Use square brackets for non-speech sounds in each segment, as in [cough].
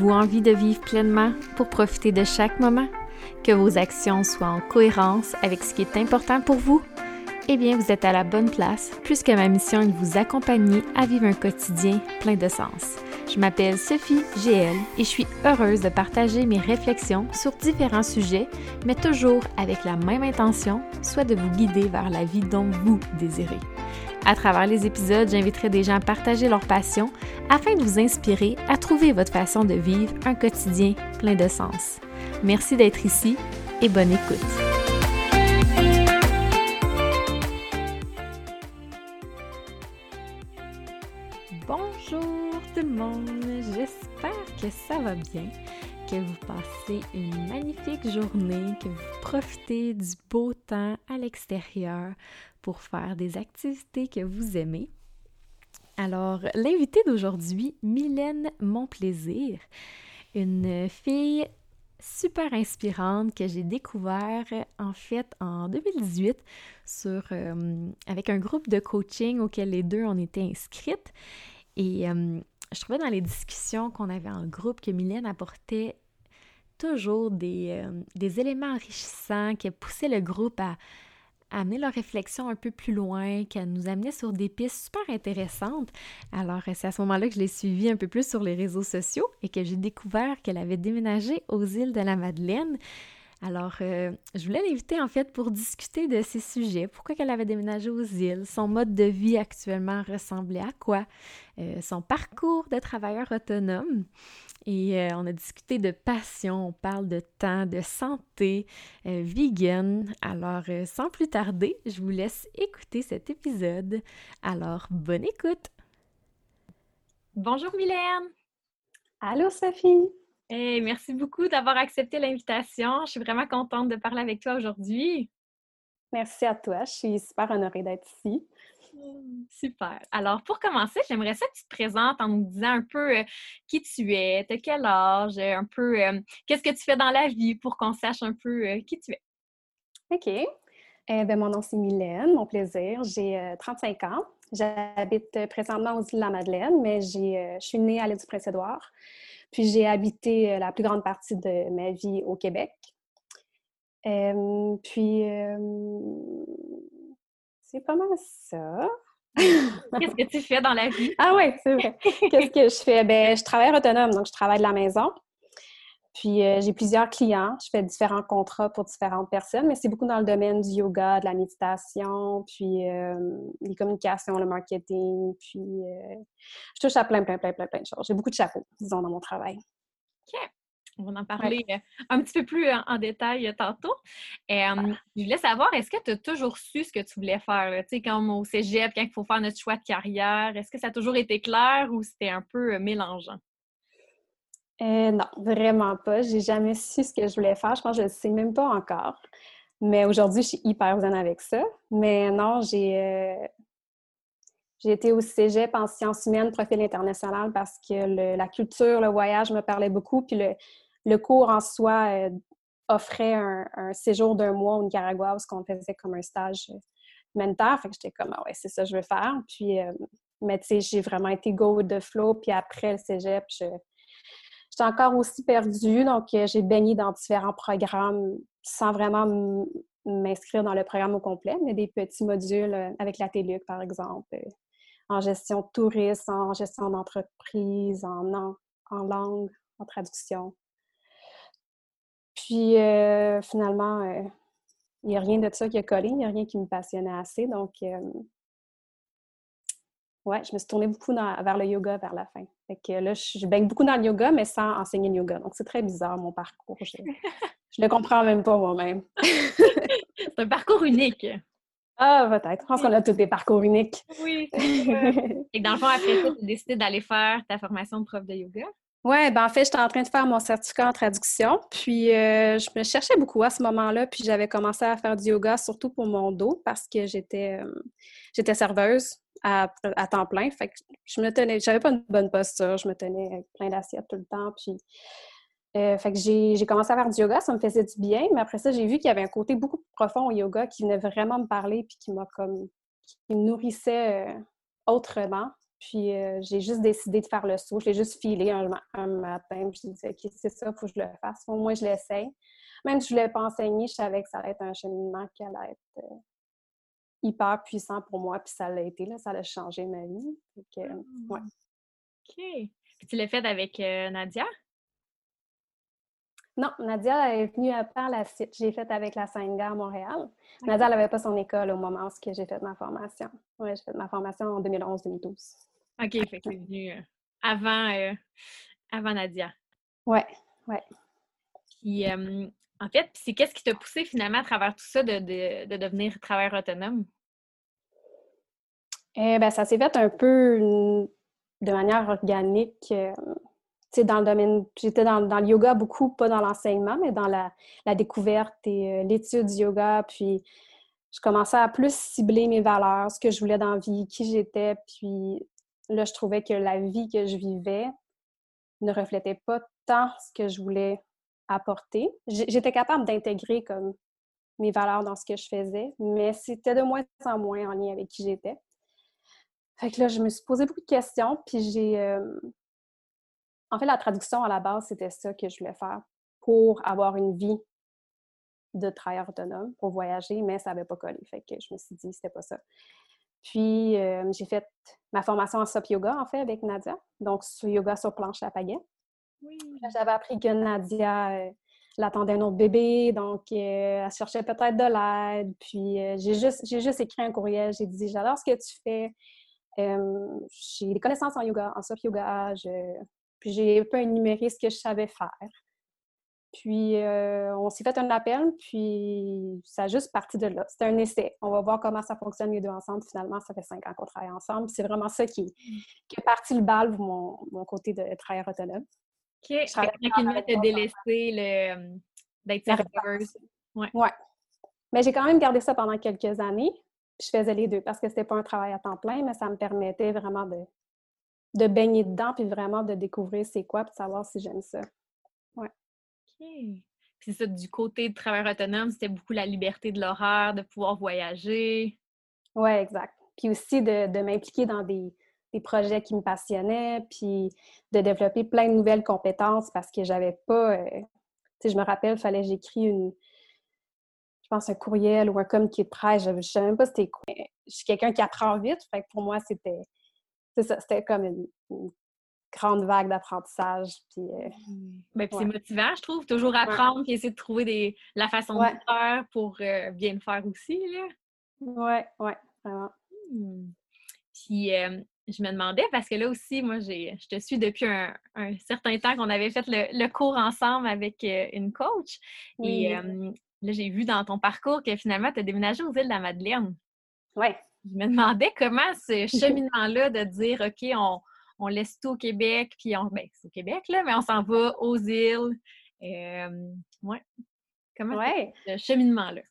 Avez-vous envie de vivre pleinement pour profiter de chaque moment? Que vos actions soient en cohérence avec ce qui est important pour vous? Eh bien, vous êtes à la bonne place, puisque ma mission est de vous accompagner à vivre un quotidien plein de sens. Je m'appelle Sophie GL et je suis heureuse de partager mes réflexions sur différents sujets, mais toujours avec la même intention, soit de vous guider vers la vie dont vous désirez. À travers les épisodes, j'inviterai des gens à partager leur passion afin de vous inspirer à trouver votre façon de vivre un quotidien plein de sens. Merci d'être ici et bonne écoute. Bonjour tout le monde, j'espère que ça va bien, que vous passez une magnifique journée, que vous profitez du beau temps à l'extérieur pour faire des activités que vous aimez. Alors, l'invitée d'aujourd'hui, Mylène Monplaisir, une fille super inspirante que j'ai découvert en fait en 2018 sur, euh, avec un groupe de coaching auquel les deux on était inscrites. Et euh, je trouvais dans les discussions qu'on avait en groupe que Mylène apportait toujours des, euh, des éléments enrichissants qui poussaient le groupe à, amener leur réflexion un peu plus loin, qu'elle nous amenait sur des pistes super intéressantes. Alors, c'est à ce moment-là que je l'ai suivie un peu plus sur les réseaux sociaux et que j'ai découvert qu'elle avait déménagé aux îles de la Madeleine. Alors, euh, je voulais l'inviter en fait pour discuter de ces sujets. Pourquoi qu'elle avait déménagé aux îles, son mode de vie actuellement ressemblait à quoi, euh, son parcours de travailleur autonome? Et euh, on a discuté de passion, on parle de temps, de santé, vegan. Alors, sans plus tarder, je vous laisse écouter cet épisode. Alors, bonne écoute! Bonjour Mylène! Allô Sophie! Hey, merci beaucoup d'avoir accepté l'invitation. Je suis vraiment contente de parler avec toi aujourd'hui. Merci à toi. Je suis super honorée d'être ici. Super. Alors, pour commencer, j'aimerais ça que tu te présentes en nous disant un peu euh, qui tu es, de quel âge, euh, un peu euh, qu'est-ce que tu fais dans la vie pour qu'on sache un peu qui tu es? OK. Eh ben, mon nom, c'est Mylène, mon plaisir. J'ai 35 ans. J'habite présentement aux îles de la Madeleine, mais je suis née à l'île du Prince-Édouard. Puis j'ai habité la plus grande partie de ma vie au Québec. puis c'est pas mal ça. Qu'est-ce que tu fais dans la vie? Ah oui, c'est vrai. Qu'est-ce que je fais? Ben, je travaille autonome, donc je travaille de la maison. Puis euh, j'ai plusieurs clients, je fais différents contrats pour différentes personnes, mais c'est beaucoup dans le domaine du yoga, de la méditation, puis euh, les communications, le marketing, puis euh, je touche à plein, plein, plein, plein, plein de choses. J'ai beaucoup de chapeaux, disons, dans mon travail. OK. On va en parler un petit peu plus en, détail tantôt. Je voulais savoir, est-ce que tu as toujours su ce que tu voulais faire? Tu sais, comme au cégep, quand il faut faire notre choix de carrière, est-ce que ça a toujours été clair ou c'était un peu mélangeant? Euh, non, vraiment pas. J'ai jamais su ce que je voulais faire. Je pense que je ne sais même pas encore. Mais aujourd'hui, je suis hyper zen avec ça. Mais non, j'ai euh, j'ai été au cégep en sciences humaines, profil international, parce que la culture, le voyage me parlait beaucoup. Puis le, cours en soi euh, offrait un, séjour d'un mois au Nicaragua, parce qu'on faisait comme un stage humanitaire. Fait que j'étais comme, ah ouais, c'est ça que je veux faire. Puis, mais tu sais, j'ai vraiment été go with the flow. Puis après le cégep, je J'étais encore aussi perdue, donc euh, j'ai baigné dans différents programmes sans vraiment m'inscrire dans le programme au complet, mais des petits modules euh, avec la TELUC, par exemple, euh, en gestion de tourisme, en gestion d'entreprise, en, en, langue, en traduction. Puis finalement, il n'y a rien de ça qui a collé, il n'y a rien qui me passionnait assez. Donc, ouais, je me suis tournée beaucoup vers le yoga vers la fin. Fait que là, je, baigne beaucoup dans le yoga, mais sans enseigner le yoga. Donc, c'est très bizarre, mon parcours. Je, [laughs] ne le comprends même pas moi-même. c'est un parcours unique. Ah, peut-être. Je pense qu'on a tous des parcours uniques. Oui. [laughs] Et dans le fond, après ça, tu as décidé d'aller faire ta formation de prof de yoga? Oui, ben en fait, j'étais en train de faire mon certificat en traduction. Puis, euh, je me cherchais beaucoup à ce moment-là. Puis, j'avais commencé à faire du yoga, surtout pour mon dos, parce que j'étais, euh, j'étais serveuse à, temps plein. Fait que je me tenais, j'avais pas une bonne posture, je me tenais avec plein d'assiettes tout le temps. Puis, euh, fait que j'ai commencé à faire du yoga, ça me faisait du bien, mais après ça, j'ai vu qu'il y avait un côté beaucoup plus profond au yoga qui venait vraiment me parler, puis qui m'a comme, qui me nourrissait euh, autrement. Puis euh, j'ai juste décidé de faire le saut. Je l'ai juste filé un, matin. Puis je me dit, OK, c'est ça, il faut que je le fasse. Au moins, je l'essaye. Même si je ne voulais pas enseigner, je savais que ça allait être un cheminement qui allait être euh, hyper puissant pour moi. Puis ça l'a été, là, ça a changé ma vie. Donc, ouais. OK. Puis tu l'as fait avec Nadia? Non, Nadia est venue par la suite. J'ai fait avec la Sainte-Gare Montréal. Nadia n'avait pas son école au moment où j'ai fait ma formation. Oui, j'ai fait ma formation en 2011-2012. OK, fait que c'est venu euh, avant, euh, avant Nadia. Oui, oui. Puis, en fait, c'est qu'est-ce qui t'a poussé finalement à travers tout ça de, de, devenir travailleur autonome? Eh bien, ça s'est fait un peu de manière organique dans le domaine, j'étais dans, le yoga beaucoup, pas dans l'enseignement, mais dans la, découverte et euh, l'étude du yoga. Puis, je commençais à plus cibler mes valeurs, ce que je voulais dans la vie, qui j'étais. Puis là, je trouvais que la vie que je vivais ne reflétait pas tant ce que je voulais apporter. J'étais capable d'intégrer comme mes valeurs dans ce que je faisais, mais c'était de moins en moins en lien avec qui j'étais. Fait que là, je me suis posé beaucoup de questions, puis j'ai euh, en fait, la traduction à la base, c'était ça que je voulais faire pour avoir une vie de travailleur autonome, pour voyager, mais ça n'avait pas collé. Fait que je me suis dit, c'était pas ça. Puis, euh, j'ai fait ma formation en SOP Yoga, en fait, avec Nadia. Donc, sur yoga sur planche à pagaie. Oui. J'avais appris que Nadia euh, l'attendait un autre bébé, donc euh, elle cherchait peut-être de l'aide. Puis, j'ai juste, juste écrit un courriel. J'ai dit, j'adore ce que tu fais. j'ai des connaissances en yoga, en SOP Yoga. Je, puis j'ai un peu énuméré ce que je savais faire. Puis euh, on s'est fait un appel, puis ça a juste parti de là. C'était un essai. On va voir comment ça fonctionne les deux ensemble. Finalement, ça fait cinq ans qu'on travaille ensemble. C'est vraiment ça qui, qui a parti le bal mon, mon côté de travailleur autonome. OK. Tranquillement, tu as délaissé le, euh, d'être serveuse. Ouais. ouais. Mais j'ai quand même gardé ça pendant quelques années. je faisais les deux parce que c'était pas un travail à temps plein, mais ça me permettait vraiment de, de baigner dedans, puis vraiment de découvrir c'est quoi, puis de savoir si j'aime ça. Ouais. OK. Puis ça, du côté de travail autonome, c'était beaucoup la liberté de l'horaire, de pouvoir voyager. Oui, exact. Puis aussi de, m'impliquer dans des, projets qui me passionnaient, puis de développer plein de nouvelles compétences parce que j'avais pas... Euh, tu sais, je me rappelle, il fallait que j'écris une... Je pense un courriel ou un communiqué de presse. Je ne savais même pas c'était quoi. Je suis quelqu'un qui apprend vite, fait que pour moi, c'était c'était comme une, grande vague d'apprentissage. Puis, euh, ben, c'est motivant, je trouve, toujours apprendre et essayer de trouver des, la façon de faire pour euh, bien le faire aussi. Là. Ouais, ouais, vraiment. Mmh. Puis, je me demandais, parce que là aussi, moi, je te suis depuis un, certain temps qu'on avait fait le, cours ensemble avec euh, une coach. Et là, j'ai vu dans ton parcours que finalement, tu as déménagé aux îles de la Madeleine. Oui je me demandais comment ce [laughs] cheminement-là de dire, OK, on, laisse tout au Québec, puis on, ben, c'est au Québec, là, mais on s'en va aux îles. Euh, ouais. Comment ouais. ce cheminement-là?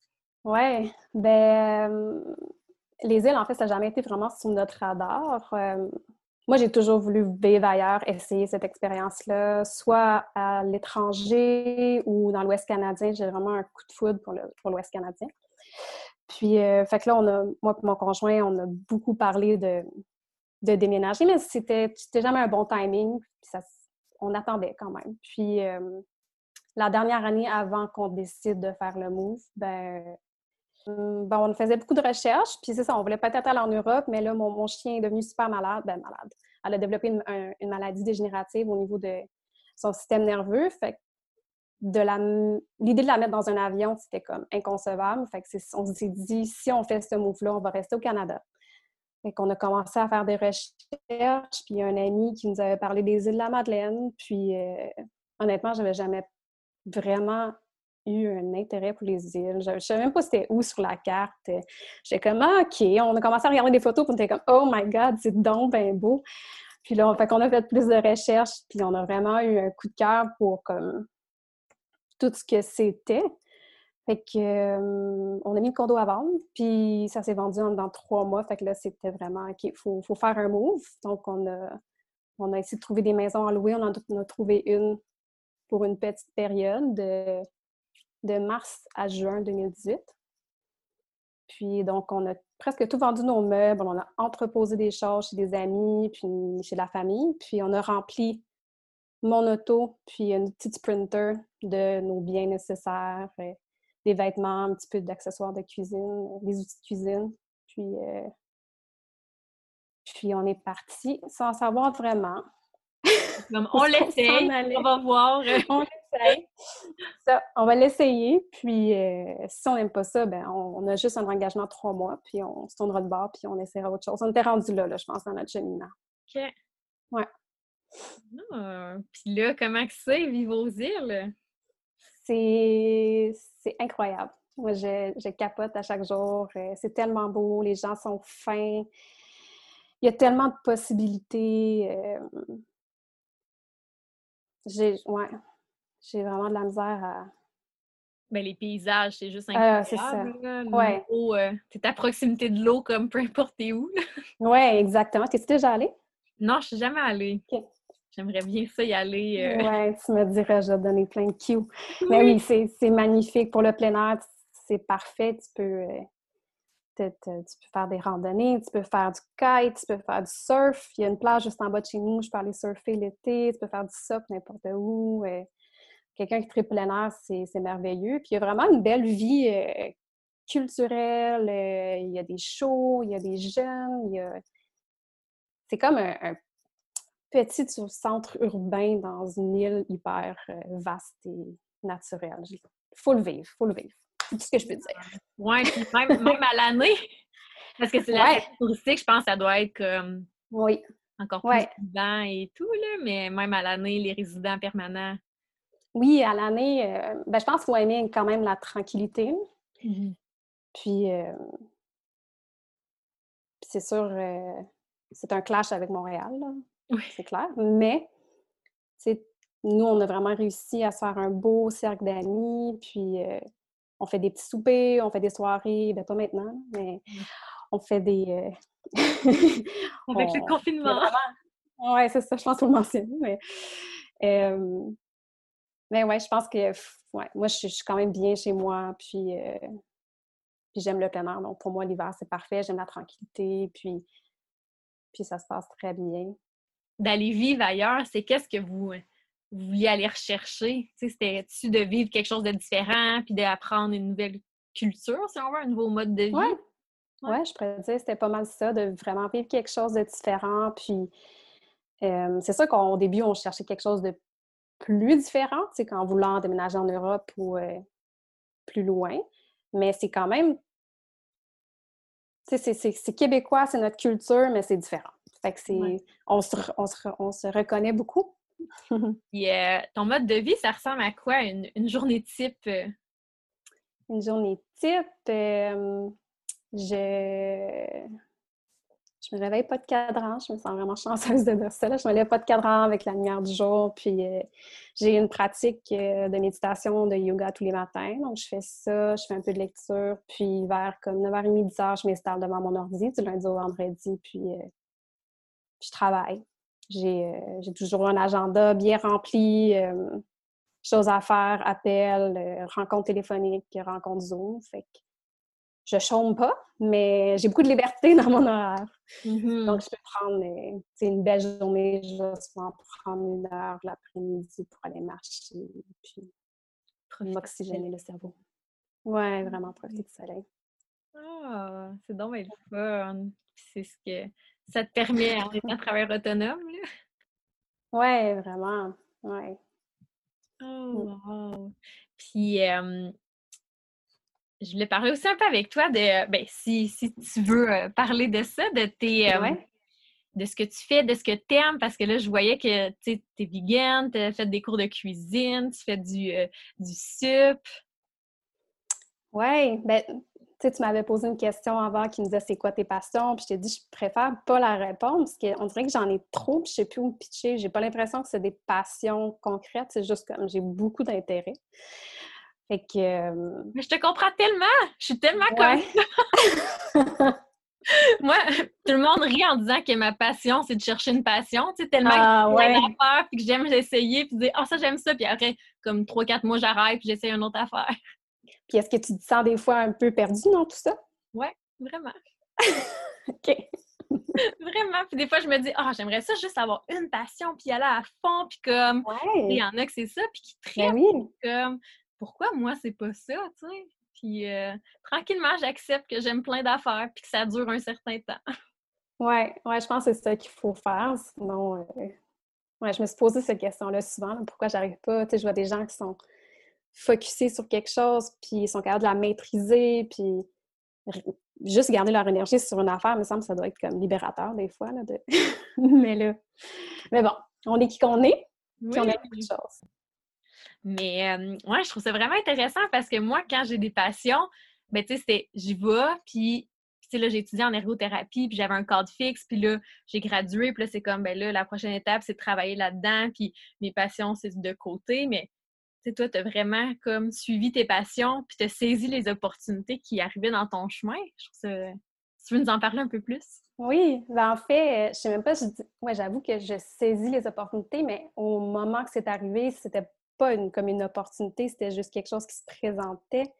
Oui. Ben, les îles, en fait, ça n'a jamais été vraiment sur notre radar. moi, j'ai toujours voulu vivre ailleurs, essayer cette expérience-là, soit à l'étranger ou dans l'Ouest canadien. J'ai vraiment un coup de foudre pour l'Ouest canadien. Puis, euh, fait que là, on a, moi et mon conjoint, on a beaucoup parlé de, de déménager, mais c'était jamais un bon timing. On attendait quand même. Puis, euh, la dernière année avant qu'on décide de faire le move, ben, hum, ben, on faisait beaucoup de recherches. Puis c'est ça, on voulait peut-être aller en Europe, mais là, mon, chien est devenu super malade. Ben, malade. Elle a développé une, une maladie dégénérative au niveau de son système nerveux. Fait l'idée de la mettre dans un avion, c'était comme inconcevable. Fait que on s'est dit, si on fait ce move-là, on va rester au Canada. Fait qu'on a commencé à faire des recherches, puis un ami qui nous avait parlé des îles de la Madeleine, puis euh, honnêtement, j'avais jamais vraiment eu un intérêt pour les îles. Je ne savais même pas c'était où sur la carte. J'étais comme, ah, OK. On a commencé à regarder des photos, puis on était comme, oh my God, c'est donc beau. Puis là, on, fait qu'on a fait plus de recherches, puis on a vraiment eu un coup de cœur pour comme tout ce que c'était. Fait que, on a mis le condo à vendre, puis ça s'est vendu dans trois mois. Fait que là, c'était vraiment, OK, il faut, faire un move. Donc, on a, on a essayé de trouver des maisons à louer. On en a, trouvé une pour une petite période de, de mars à juin 2018. Puis donc, on a presque tout vendu nos meubles, on a entreposé des choses chez des amis, puis chez la famille, puis on a rempli mon auto, puis une petite sprinter de nos biens nécessaires, euh, des vêtements, un petit peu d'accessoires de cuisine, des outils de cuisine. Puis, euh, puis on est parti sans savoir vraiment. [laughs] on l'essaye, on va voir. [laughs] on l'essaye. on va l'essayer. Puis euh, si on n'aime pas ça, ben, on, a juste un engagement de trois mois, puis on se tournera de bord, puis on essaiera autre chose. On était rendu là, là, je pense, dans notre cheminement. OK. Ouais. Ah, puis là, comment que c'est, vivre aux îles? C'est incroyable. Moi, je, je, capote à chaque jour. Euh, c'est tellement beau, les gens sont fins. Il y a tellement de possibilités. Euh, j'ai ouais, j'ai vraiment de la misère à. Ben, les paysages, c'est juste incroyable. c'est ça. ouais. Euh, à proximité de l'eau comme peu importe où. Oui, exactement. T'es-tu déjà allée? Non, je suis jamais allée. J'aimerais bien ça y aller. Euh... Ouais, tu me dirais, je vais te donner plein de cues. Mais oui, c'est magnifique. Pour le plein air, c'est parfait. Tu peux, euh, tu peux faire des randonnées, tu peux faire du kite, tu peux faire du surf. Il y a une plage juste en bas de chez nous, je peux aller surfer l'été, tu peux faire du surf n'importe où. Euh, quelqu'un qui tripe plein air, c'est merveilleux. Puis il y a vraiment une belle vie culturelle. il y a des shows, il y a des jeunes, C'est comme un petit centre urbain dans une île hyper euh, vaste et naturelle. Il faut le vivre, il faut le vivre. C'est tout ce que je peux dire. Oui, même, même à l'année. Parce que c'est la ouais. touristique, je pense que ça doit être comme oui. encore plus vivant et tout, là, mais même à l'année, les résidents permanents. Oui, à l'année, euh, ben, je pense qu'il faut aimer quand même la tranquillité. Mmh Puis, euh, c'est sûr, c'est un clash avec Montréal. Là. Oui. C'est clair. Mais, nous, on a vraiment réussi à se faire un beau cercle d'amis, puis euh, on fait des petits soupers, on fait des soirées, ben pas maintenant, mais on fait des... Euh, [laughs] Avec le confinement! Oui, c'est ça, je pense qu'on le mentionne, mais... mais ouais, je pense que... Ouais, moi, je suis quand même bien chez moi, puis... Euh, puis j'aime le plein air, donc pour moi, l'hiver, c'est parfait. J'aime la tranquillité, puis... Puis ça se passe très bien d'aller vivre ailleurs, c'est qu'est-ce que vous, vous vouliez aller rechercher? C'était-tu de vivre quelque chose de différent puis d'apprendre une nouvelle culture, si on veut, un nouveau mode de vie? Oui, ouais. je pourrais dire c'était pas mal ça, de vraiment vivre quelque chose de différent. Puis c'est ça qu'au début, on cherchait quelque chose de plus différent, c'est qu'en voulant déménager en Europe ou euh, plus loin. Mais c'est quand même. C'est québécois, c'est notre culture, mais c'est différent. Fait que c'est... On, se, on, se, on, se, reconnaît beaucoup. [laughs] Euh, ton mode de vie, ça ressemble à quoi, une, une journée type? Euh? Une journée type, euh, je... Je me réveille pas de cadran, je me sens vraiment chanceuse de dire ça. Je me lève pas de cadran avec la lumière du jour, puis j'ai une pratique de méditation, de yoga tous les matins. Donc, je fais ça, je fais un peu de lecture, puis vers comme 9h30, 10h, je m'installe devant mon ordi du lundi au vendredi, puis je travaille. Euh, j'ai toujours un agenda bien rempli, euh, choses à faire, appels, euh, rencontres téléphoniques, rencontres Zoom. Fait que je chôme pas, mais j'ai beaucoup de liberté [laughs] dans mon horaire. Mm-hmm. Donc, je peux prendre une belle journée, je vais souvent prendre une heure l'après-midi pour aller marcher, puis m'oxygéner le cerveau. Ouais, vraiment profiter du soleil. Ah, c'est donc le fun. C'est ce que ça te permet en étant travailleur autonome. Là? Ouais, vraiment. Ouais. Oh, wow. Puis, je voulais parler aussi un peu avec toi de, ben, si, si tu veux euh, parler de ça, de tes. De ce que tu fais, de ce que tu aimes, parce que là, je voyais que tu es vegan, tu as fait des cours de cuisine, tu fais du, euh, du sup. Oui, ben, tu tu m'avais posé une question avant qui me disait c'est quoi tes passions, puis je t'ai dit je préfère pas la répondre parce qu'on dirait que j'en ai trop, puis je sais plus où me pitcher. J'ai pas l'impression que c'est des passions concrètes, c'est juste comme j'ai beaucoup d'intérêt. Fait que. Euh, Mais je te comprends tellement! Je suis tellement comme [laughs] Moi, tout le monde rit en disant que ma passion, c'est de chercher une passion. Tu sais, tellement ah, que ouais. affaire, puis que j'aime essayer, puis dire, ah, ça, j'aime ça, puis après, comme trois, quatre mois, j'arrête, puis j'essaye une autre affaire. Puis est-ce que tu te sens des fois un peu perdu dans tout ça? Ouais, vraiment. [laughs] OK. [laughs] Vraiment. Puis des fois, je me dis, ah, j'aimerais ça juste avoir une passion, puis aller à fond, puis comme, il y en a que c'est ça, puis qui Ben trippent, oui. comme, pourquoi moi, c'est pas ça, tu sais? Puis euh, tranquillement, j'accepte que j'aime plein d'affaires, puis que ça dure un certain temps. [laughs] Ouais, ouais, je pense que c'est ça qu'il faut faire. Sinon, euh, ouais, je me suis posé cette question-là souvent. là, pourquoi j'arrive pas? Tu sais, je vois des gens qui sont focusés sur quelque chose, puis ils sont capables de la maîtriser, puis juste garder leur énergie sur une affaire, me semble que ça doit être comme libérateur des fois. Là, de... [laughs] mais là, mais bon, on est qui qu'on est, puis on a beaucoup de choses. Mais euh, ouais, je trouve ça vraiment intéressant parce que moi, quand j'ai des passions, ben tu sais, c'était j'y vais, puis tu sais, là, j'ai étudié en ergothérapie, puis j'avais un cadre fixe, puis là, j'ai gradué, puis là, c'est comme, ben là, la prochaine étape, c'est de travailler là-dedans, puis mes passions, c'est de côté, mais sais, toi, t'as vraiment comme suivi tes passions, puis t'as saisi les opportunités qui arrivaient dans ton chemin. Je trouve ça... Tu veux nous en parler un peu plus? Oui, ben en fait, euh, je sais même pas, je dis- ouais, j'avoue que je saisis les opportunités, mais au moment que c'est arrivé, c'était pas comme une opportunité, c'était juste quelque chose qui se présentait.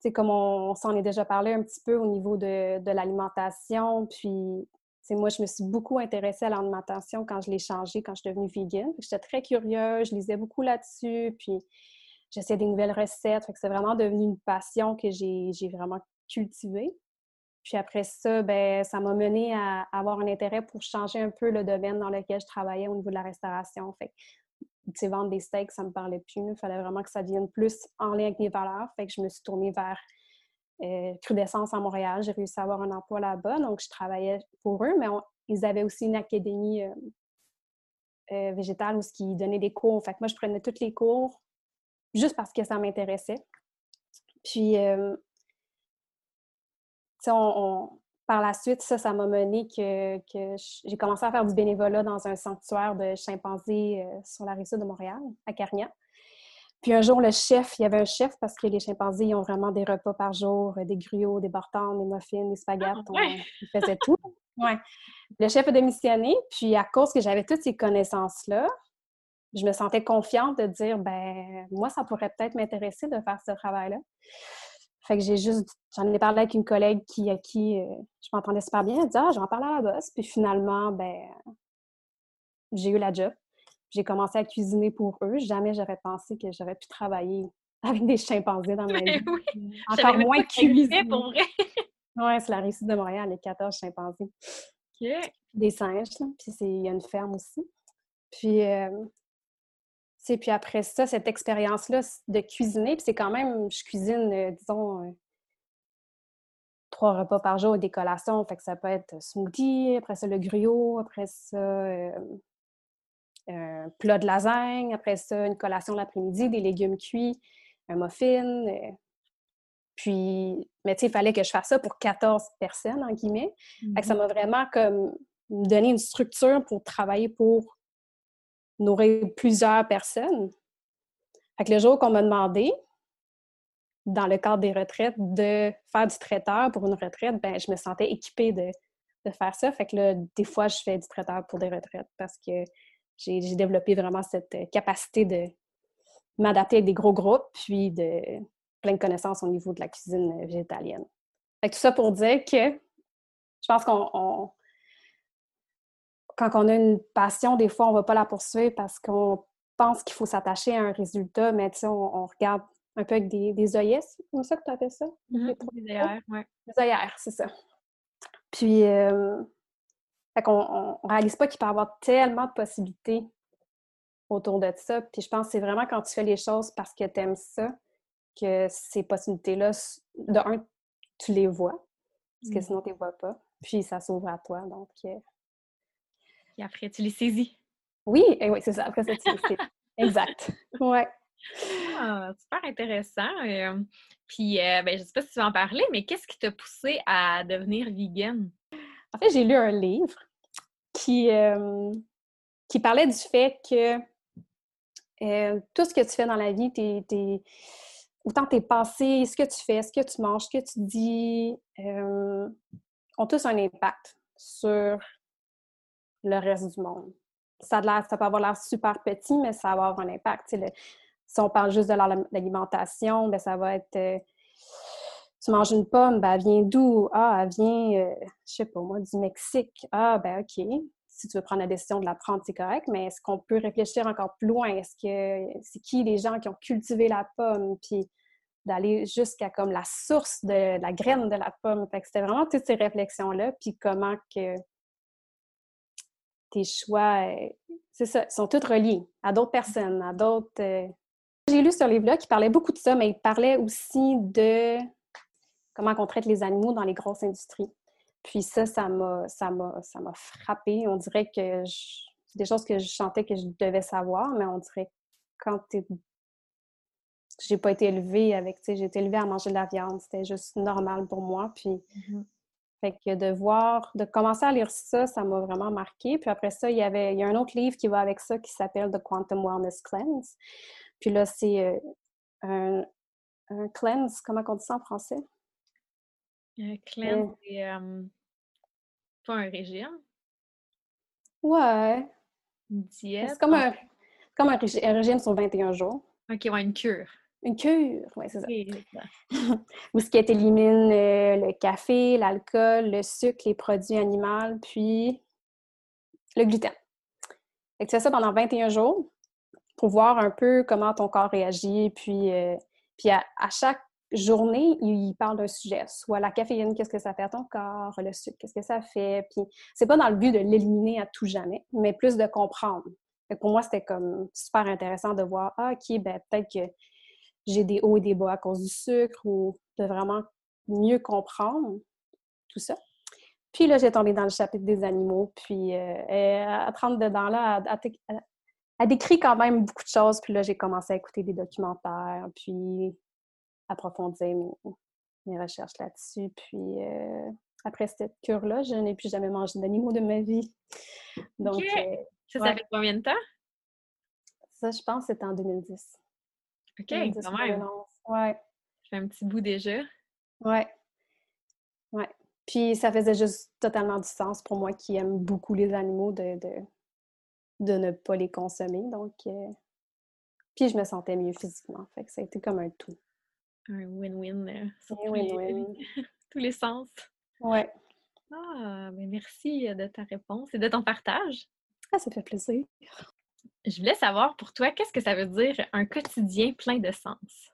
C'est comme on, on s'en est déjà parlé un petit peu au niveau de, de l'alimentation, puis c'est moi, je me suis beaucoup intéressée à l'alimentation quand je l'ai changé, quand je suis devenue vegan. J'étais très curieuse, je lisais beaucoup là-dessus, puis j'essayais des nouvelles recettes. C'est vraiment devenu une passion que j'ai vraiment cultivée. Puis après ça, ben, ça m'a mené à avoir un intérêt pour changer un peu le domaine dans lequel je travaillais au niveau de la restauration. Fait que, vendre des steaks, ça me parlait plus. Il fallait vraiment que ça vienne plus en lien avec mes valeurs. Fait que je me suis tournée vers euh, Crudescence à Montréal. J'ai réussi à avoir un emploi là-bas. Donc, je travaillais pour eux, mais ils avaient aussi une académie euh, euh, végétale où ils donnaient des cours. Fait moi, je prenais tous les cours juste parce que ça m'intéressait. Puis, euh, par la suite, ça, ça m'a mené que, j'ai commencé à faire du bénévolat dans un sanctuaire de chimpanzés sur la rive sud de Montréal, à Carignan. Puis un jour, le chef, il y avait un chef parce que les chimpanzés, ils ont vraiment des repas par jour, euh, des griots, des bartons, des muffins, des spaghettis. Ah, ouais. ils faisaient tout. [laughs] Ouais. Le chef a démissionné, puis à cause que j'avais toutes ces connaissances-là, je me sentais confiante de dire, ben moi, ça pourrait peut-être m'intéresser de faire ce travail-là. Fait que j'ai juste, j'en ai parlé avec une collègue qui, à qui euh, je m'entendais super bien. Elle dit, ah, j'en parle à la boss. Puis finalement, ben, j'ai eu la job. J'ai commencé à cuisiner pour eux. Jamais j'aurais pensé que j'aurais pu travailler [laughs] avec des chimpanzés dans ma [laughs] vie. oui, Encore moins cuisiner. pour vrai. [laughs] Ouais, c'est la réussite de Montréal, les 14 chimpanzés. OK. Des singes, là. Puis c'est- il y a une ferme aussi. Puis, euh, puis après ça, cette expérience-là de cuisiner, puis c'est quand même, je cuisine, euh, disons, euh, trois repas par jour des collations. Fait que ça peut être smoothie, après ça le griot, après ça un plat de lasagne, après ça une collation l'après-midi, des légumes cuits, un muffin. euh, puis, mais tu sais, il fallait que je fasse ça pour 14 personnes, en guillemets. Ça m'a vraiment comme donné une structure pour travailler pour nourrir plusieurs personnes. Fait que le jour qu'on m'a demandé, dans le cadre des retraites, de faire du traiteur pour une retraite, ben je me sentais équipée de, de faire ça. Fait que là, des fois, je fais du traiteur pour des retraites parce que j'ai développé vraiment cette euh, capacité de m'adapter avec des gros groupes, puis de plein de connaissances au niveau de la cuisine euh, végétalienne. Fait que tout ça pour dire que je pense qu'on on- quand on a une passion, des fois, on ne va pas la poursuivre parce qu'on pense qu'il faut s'attacher à un résultat, mais tu sais, on, on regarde un peu avec des, des œillets, c'est comme ça que tu appelles ça? Mhm, trois- des œillères, ouais. Des œillères, c'est ça. Puis, euh, fait qu'on on, on réalise pas qu'il peut y avoir tellement de possibilités autour de ça. Puis je pense que c'est vraiment quand tu fais les choses parce que tu aimes ça que ces possibilités-là, de un, tu les vois, parce que Mm. sinon tu les vois pas. Puis ça s'ouvre à toi. Donc, euh, Puis après, tu les saisis. oui, et oui, c'est ça. Après ça, tu. [laughs] Exact. Ouais. Ah, super intéressant. euh, puis, euh, ben, je sais pas si tu vas en parler, mais qu'est-ce qui t'a poussé à devenir vegan? En fait, j'ai lu un livre qui, euh, qui parlait du fait que euh, tout ce que tu fais dans la vie, autant tes pensées, ce que tu fais, ce que tu manges, ce que tu dis, euh, ont tous un impact sur le reste du monde. Ça, peut avoir l'air super petit, mais ça va avoir un impact. Si on parle juste de la- l'alimentation, ben ça va être tu manges une pomme, ben, elle vient d'où? Ah, elle vient, euh, je sais pas moi, du Mexique. Ah, ben OK. Si tu veux prendre la décision de la prendre, c'est correct, mais est-ce qu'on peut réfléchir encore plus loin? Est-ce que c'est qui les gens qui ont cultivé la pomme? Puis d'aller jusqu'à comme la source de, la graine de la pomme. Fait que c'était vraiment toutes ces réflexions-là, puis comment que tes choix, euh, c'est ça, sont toutes reliés à d'autres personnes, à d'autres... Euh, j'ai lu ce livre-là qui parlait beaucoup de ça, mais il parlait aussi de comment on traite les animaux dans les grosses industries. Puis ça, ça m'a, ça m'a, ça m'a frappé. On dirait que c'est des choses que je sentais que je devais savoir, mais on dirait que quand j'ai pas été élevée avec, tu sais, j'ai été élevée à manger de la viande, c'était juste normal pour moi. Puis, mm-hmm. fait que de voir, de commencer à lire ça, ça m'a vraiment marqué. Puis après ça, il y avait, il y a un autre livre qui va avec ça qui s'appelle The Quantum Wellness Cleanse. Puis là, c'est euh, un, un, cleanse, comment on dit ça en français? Un cleanse, c'est pas un régime? Ouais. Une diète? C'est comme, un, comme un, régime sur 21 jours. OK, ouais, une cure. Une cure, oui, c'est ça. [laughs] Où ce qui élimine euh, le café, l'alcool, le sucre, les produits animaux, puis le gluten. Et tu fais ça pendant 21 jours pour voir un peu comment ton corps réagit. Puis, euh, puis à, chaque journée, il parle d'un sujet. Soit la caféine, qu'est-ce que ça fait à ton corps, le sucre, qu'est-ce que ça fait. Puis c'est pas dans le but de l'éliminer à tout jamais, mais plus de comprendre. pour moi, c'était comme super intéressant de voir, ah, OK, ben peut-être que j'ai des hauts et des bas à cause du sucre ou de vraiment mieux comprendre tout ça. Puis là, j'ai tombé dans le chapitre des animaux, puis euh, à 30 dedans là, elle, décrit quand même beaucoup de choses, puis là, j'ai commencé à écouter des documentaires, puis approfondir mes, recherches là-dessus, puis euh, après cette cure-là, je n'ai plus jamais mangé d'animaux de ma vie. Donc, euh, ça, ça fait combien de temps? Ça, je pense, c'était en 2010. OK, quand même. Ouais. J'ai un petit bout déjà. Ouais. Ouais. Puis ça faisait juste totalement du sens pour moi qui aime beaucoup les animaux de, de, ne pas les consommer. Donc, euh, puis je me sentais mieux physiquement. Fait que ça a été comme un tout. Un win-win. Euh, win-win. [laughs] tous les sens. Ouais. Ah, ben merci de ta réponse et de ton partage. Ah, ça fait plaisir. Je voulais savoir pour toi, qu'est-ce que ça veut dire un quotidien plein de sens?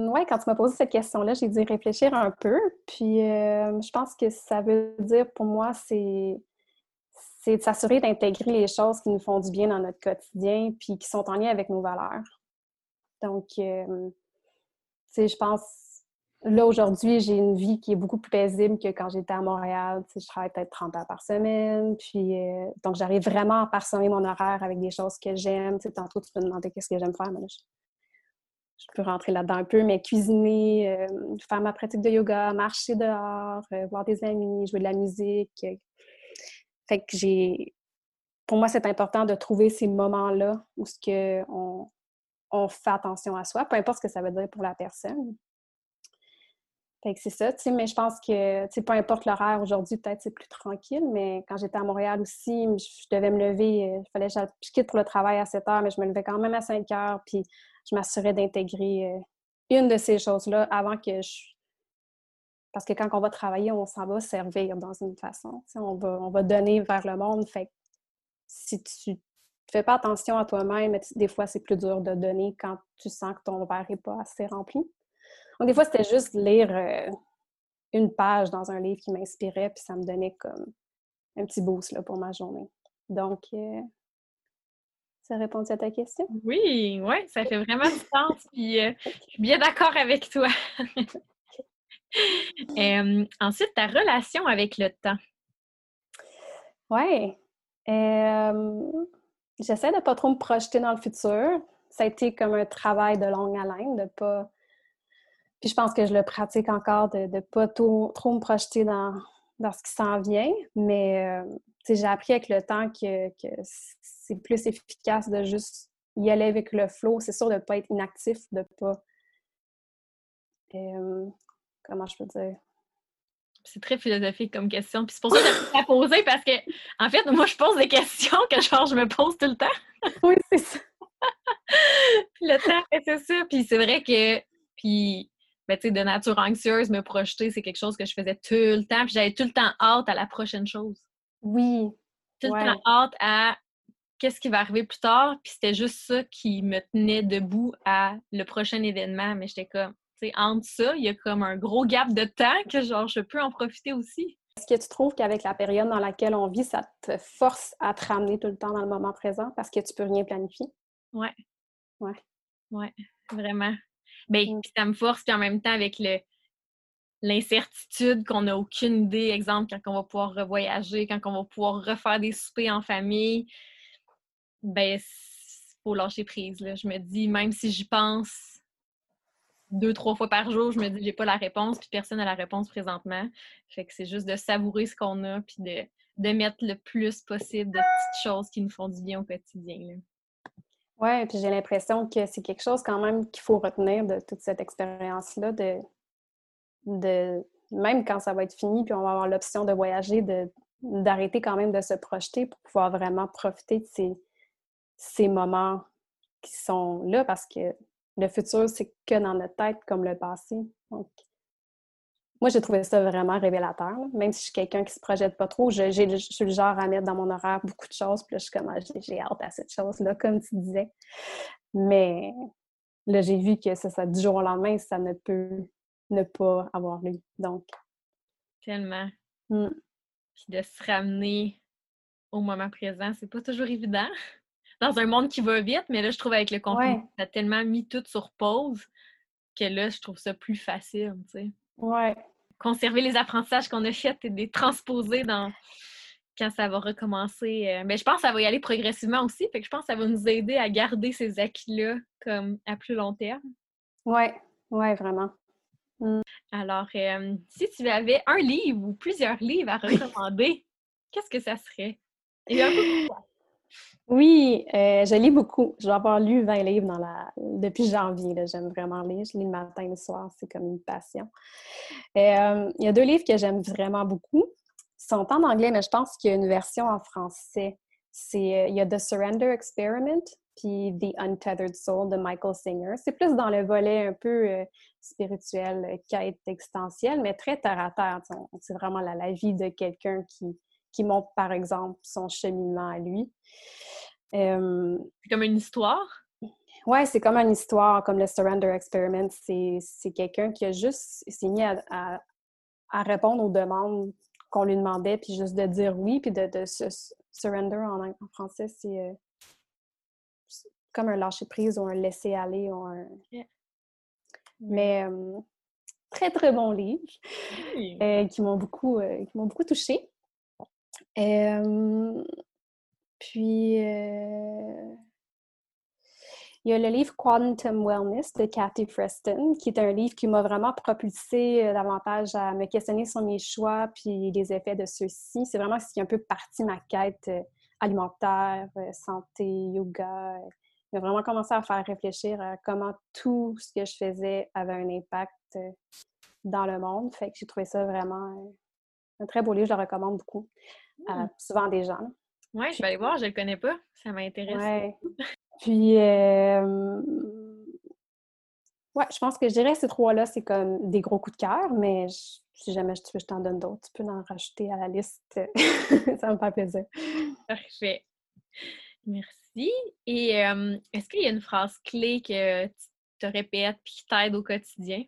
Oui, quand tu m'as posé cette question-là, j'ai dû réfléchir un peu. Puis euh, je pense que ça veut dire pour moi, c'est c'est de s'assurer d'intégrer les choses qui nous font du bien dans notre quotidien puis qui sont en lien avec nos valeurs. Donc, euh, sais, je pense Là, aujourd'hui, j'ai une vie qui est beaucoup plus paisible que quand j'étais à Montréal. Tu sais, je travaille peut-être 30 heures par semaine. Puis, euh, donc, j'arrive vraiment à parsemer mon horaire avec des choses que j'aime. Tu sais, tantôt, tu peux me demander qu'est-ce que j'aime faire, mais là, je, peux rentrer là-dedans un peu. Mais cuisiner, euh, faire ma pratique de yoga, marcher dehors, euh, voir des amis, jouer de la musique. Fait que j'ai... Pour moi, c'est important de trouver ces moments-là où ce que on, on fait attention à soi, peu importe ce que ça veut dire pour la personne. Fait c'est ça, tu sais, mais je pense que, tu sais, peu importe l'horaire, aujourd'hui, peut-être c'est plus tranquille, mais quand j'étais à Montréal aussi, je devais me lever, il euh, fallait que je quitte pour le travail à 7 heures, mais je me levais quand même à 5 heures, puis je m'assurais d'intégrer euh, une de ces choses-là avant que je... Parce que quand on va travailler, on s'en va servir dans une façon, tu sais, on va, on va donner vers le monde, fait si tu fais pas attention à toi-même, des fois, c'est plus dur de donner quand tu sens que ton verre n'est pas assez rempli. Donc, des fois, c'était juste lire euh, une page dans un livre qui m'inspirait, puis ça me donnait comme un petit boost là, pour ma journée. Donc, euh, ça répond à ta question? Oui, oui, ça fait vraiment du [laughs] sens, puis euh, je suis bien d'accord avec toi. [laughs] ensuite, ta relation avec le temps? Oui. J'essaie de pas trop me projeter dans le futur. Ça a été comme un travail de longue haleine, de pas puis je pense que je le pratique encore de ne pas trop, me projeter dans, dans ce qui s'en vient. Mais euh, j'ai appris avec le temps que, c'est plus efficace de juste y aller avec le flow. C'est sûr de ne pas être inactif, de ne pas. Euh, comment je peux dire? C'est très philosophique comme question. Puis c'est pour ça que je la poser parce que, en fait, moi, je pose des questions que genre, je me pose tout le temps. oui, c'est ça. le temps, c'est ça. Puis c'est vrai que. Puis ben, tu sais, de nature anxieuse, me projeter, c'est quelque chose que je faisais tout le temps. Puis j'avais tout le temps hâte à la prochaine chose. Oui. Tout le temps hâte à qu'est-ce qui va arriver plus tard. Puis c'était juste ça qui me tenait debout à le prochain événement. Mais j'étais comme, tu sais, entre ça, il y a comme un gros gap de temps que genre, je peux en profiter aussi. Est-ce que tu trouves qu'avec la période dans laquelle on vit, ça te force à te ramener tout le temps dans le moment présent parce que tu peux rien planifier? Ouais. Ouais. Ouais, vraiment. Ben, mmh. ça me force, puis en même temps, avec le l'incertitude qu'on n'a aucune idée, exemple, quand on va pouvoir revoyager, quand on va pouvoir refaire des soupers en famille, ben, faut lâcher prise. Là. Je me dis, même si j'y pense deux, trois fois par jour, je me dis, j'ai pas la réponse, puis personne n'a la réponse présentement. Fait que c'est juste de savourer ce qu'on a, puis de, de mettre le plus possible de petites choses qui nous font du bien au quotidien. Oui, puis j'ai l'impression que c'est quelque chose quand même qu'il faut retenir de toute cette expérience-là, de, de même quand ça va être fini, puis on va avoir l'option de voyager, de, d'arrêter quand même de se projeter pour pouvoir vraiment profiter de ces, ces moments qui sont là, parce que le futur, c'est que dans notre tête comme le passé. Donc, moi, j'ai trouvé ça vraiment révélateur. Même si je suis quelqu'un qui se projette pas trop, je, je, suis le genre à mettre dans mon horaire beaucoup de choses. Puis là, je suis comme, ah, j'ai hâte à cette chose-là, comme tu disais. Mais là, j'ai vu que ça, ça, du jour au lendemain, ça ne peut ne pas avoir lieu. Donc. Tellement. Mmh. Puis de se ramener au moment présent, c'est pas toujours évident. Dans un monde qui va vite, mais là, je trouve avec le contenu, ça a tellement mis tout sur pause que là, je trouve ça plus facile, tu sais. Ouais. Conserver les apprentissages qu'on a faits et les transposer dans quand ça va recommencer. Mais euh, ben, je pense que ça va y aller progressivement aussi. Fait que je pense que ça va nous aider à garder ces acquis-là comme à plus long terme. Ouais, ouais, vraiment. Mmh. Alors, euh, si tu avais un livre ou plusieurs livres à recommander, qu'est-ce que ça serait? Et un peu oui, euh, je lis beaucoup. Je dois avoir lu 20 livres depuis janvier. J'aime vraiment lire. Je lis le matin et le soir. C'est comme une passion. Euh, il y a deux livres que j'aime vraiment beaucoup. Ils sont en anglais, mais je pense qu'il y a une version en français. C'est, euh, il y a The Surrender Experiment puis The Untethered Soul de Michael Singer. C'est plus dans le volet un peu spirituel, quête existentielle, mais très terre à terre. C'est vraiment la vie de quelqu'un qui, qui montre, par exemple, son cheminement à lui. c'est comme une histoire? Oui, c'est comme une histoire, comme le Surrender Experiment. C'est quelqu'un qui a juste s'est mis à, répondre aux demandes qu'on lui demandait, puis juste de dire oui, puis de, de se surrender en, français, c'est comme un lâcher-prise ou un laisser-aller. Mais très, très bon livre euh, qui m'ont beaucoup, euh, beaucoup touchée puis, il y a le livre Quantum Wellness de Cathy Freston, qui est un livre qui m'a vraiment propulsé davantage à me questionner sur mes choix puis les effets de ceux-ci. C'est vraiment ce qui est un peu parti ma quête alimentaire, santé, yoga. Il m'a vraiment commencé à faire réfléchir à comment tout ce que je faisais avait un impact dans le monde. Fait que j'ai trouvé ça vraiment un très beau livre, je le recommande beaucoup. Mmh. souvent des gens. Oui, je vais aller voir, je ne le connais pas. Ça m'intéresse. Ouais. [laughs] Puis, euh... ouais, je pense que je dirais ces trois-là, c'est comme des gros coups de cœur, mais si jamais tu veux, je t'en donne d'autres. Tu peux en rajouter à la liste. [laughs] ça me fait plaisir. Parfait. Merci. Et est-ce qu'il y a une phrase clé que tu te répètes et qui t'aide au quotidien?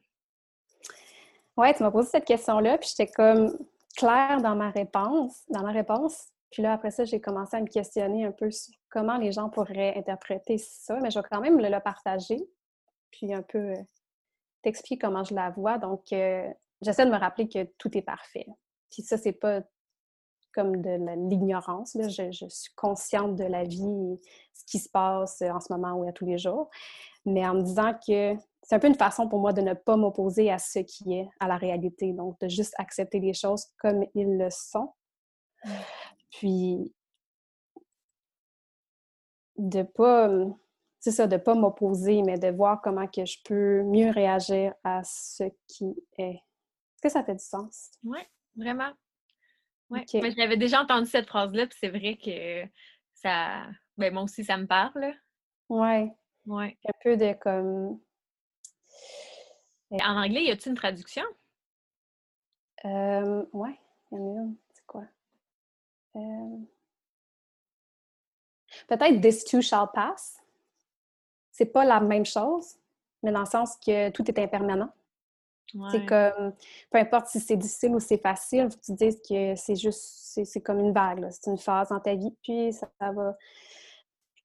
Oui, tu m'as posé cette question-là, puis j'étais comme claire dans ma réponse. Puis là, après ça, j'ai commencé à me questionner un peu sur comment les gens pourraient interpréter ça, mais je vais quand même le, partager, puis un peu euh, t'expliquer comment je la vois. Donc, euh, j'essaie de me rappeler que tout est parfait. Puis ça, c'est pas comme de l'ignorance. Je, je, suis consciente de la vie, ce qui se passe en ce moment ou à tous les jours, mais en me disant que c'est un peu une façon pour moi de ne pas m'opposer à ce qui est, à la réalité. Donc, de juste accepter les choses comme ils le sont. Mmh. Puis, de pas, c'est ça, de pas m'opposer, mais de voir comment que je peux mieux réagir à ce qui est. Est-ce que ça fait du sens? Oui, vraiment. J'avais déjà entendu cette phrase-là, puis c'est vrai que ça. Ben, moi aussi, ça me parle. Oui. Ouais. Un peu de comme En anglais, y a-t-il une traduction? Euh, ouais, il y en a une. C'est quoi? Euh, peut-être This too shall pass. C'est pas la même chose, mais dans le sens que tout est impermanent. C'est comme, peu importe si c'est difficile ou c'est facile, faut que tu dises que c'est juste, c'est comme une vague, c'est une phase dans ta vie, puis ça, va,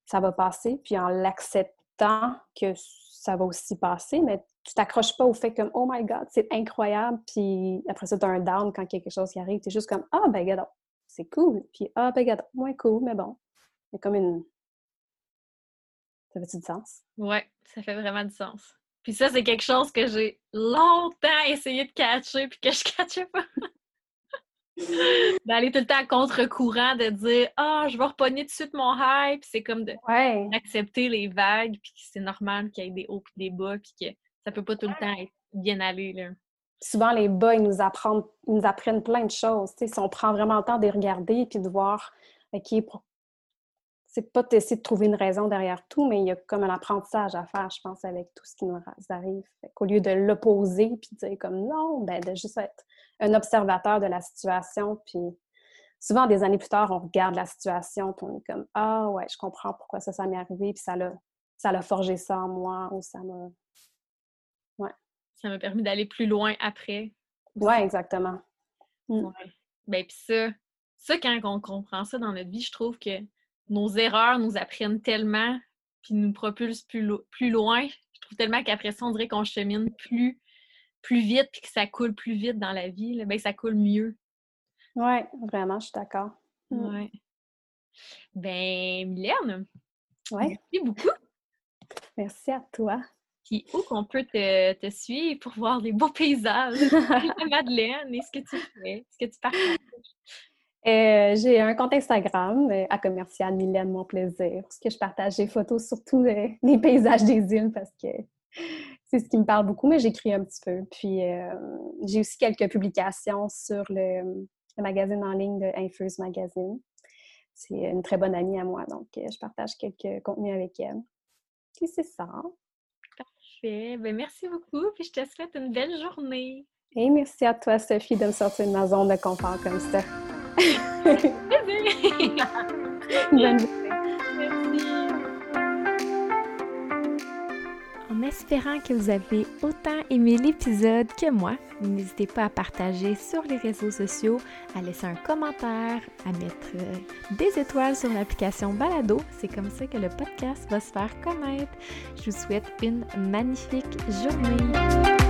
ça va passer. Puis en l'acceptant que ça va aussi passer, mais tu t'accroches pas au fait comme Oh my God, c'est incroyable, puis après ça, tu as un down quand quelque chose qui arrive. Tu es juste comme Ah, ben, regarde, c'est cool. Puis Ah, ben, regarde, moins cool, mais bon. C'est comme une. Ça fait-tu du sens? Ouais, ça fait vraiment du sens. Puis ça, c'est quelque chose que j'ai longtemps essayé de catcher, puis que je [laughs] catchais pas. D'aller tout le temps à contre-courant, de dire Ah, je vais repogner tout de suite mon hype. C'est comme d'accepter les vagues, puis c'est normal qu'il y ait des hauts et des bas, puis que ça peut pas tout le temps être bien aller. Là. Souvent, les bas, ils nous, apprennent, nous apprennent plein de choses. si on prend vraiment le temps de les regarder, puis de voir OK, c'est pas d'essayer de trouver une raison derrière tout, mais il y a comme un apprentissage à faire, je pense, avec tout ce qui nous arrive. Au lieu de l'opposer puis de dire comme non, ben de juste être un observateur de la situation. Puis souvent, des années plus tard, on regarde la situation puis on est comme Ah ouais, je comprends pourquoi ça, ça m'est arrivé, puis ça l'a ça l'a forgé ça en moi ou ça m'a. Ouais. Ça m'a permis d'aller plus loin après. Ouais, exactement. Mm. Ouais. Ben, puis ça, ça, quand on comprend ça dans notre vie, je trouve que nos erreurs nous apprennent tellement, puis nous propulsent plus, plus loin. Je trouve tellement qu'après ça, on dirait qu'on chemine plus, plus vite, puis que ça coule plus vite dans la vie. Là. Ben, ça coule mieux. Oui, vraiment, je suis d'accord. Mm. Oui. Ben, Mylène, ouais. merci beaucoup. Merci à toi. Puis où qu'on peut te, te, suivre pour voir les beaux paysages? [laughs] Madeleine et ce que tu fais, ce que tu partages? Euh, j'ai un compte Instagram euh, à commercial Mylène Mon Plaisir, parce que je partage des photos, surtout des paysages des îles, parce que c'est ce qui me parle beaucoup, mais j'écris un petit peu. Puis euh, j'ai aussi quelques publications sur le, magazine en ligne de Infuse Magazine. C'est une très bonne amie à moi, donc je partage quelques contenus avec elle. Puis c'est ça. Parfait. Ben, merci beaucoup, puis je te souhaite une belle journée. Et merci à toi, Sophie, de me sortir de ma zone de confort comme ça. En espérant que vous avez autant aimé l'épisode que moi, n'hésitez pas à partager sur les réseaux sociaux, à laisser un commentaire, à mettre euh, des étoiles sur l'application Balado. C'est comme ça que le podcast va se faire connaître. Je vous souhaite une magnifique journée.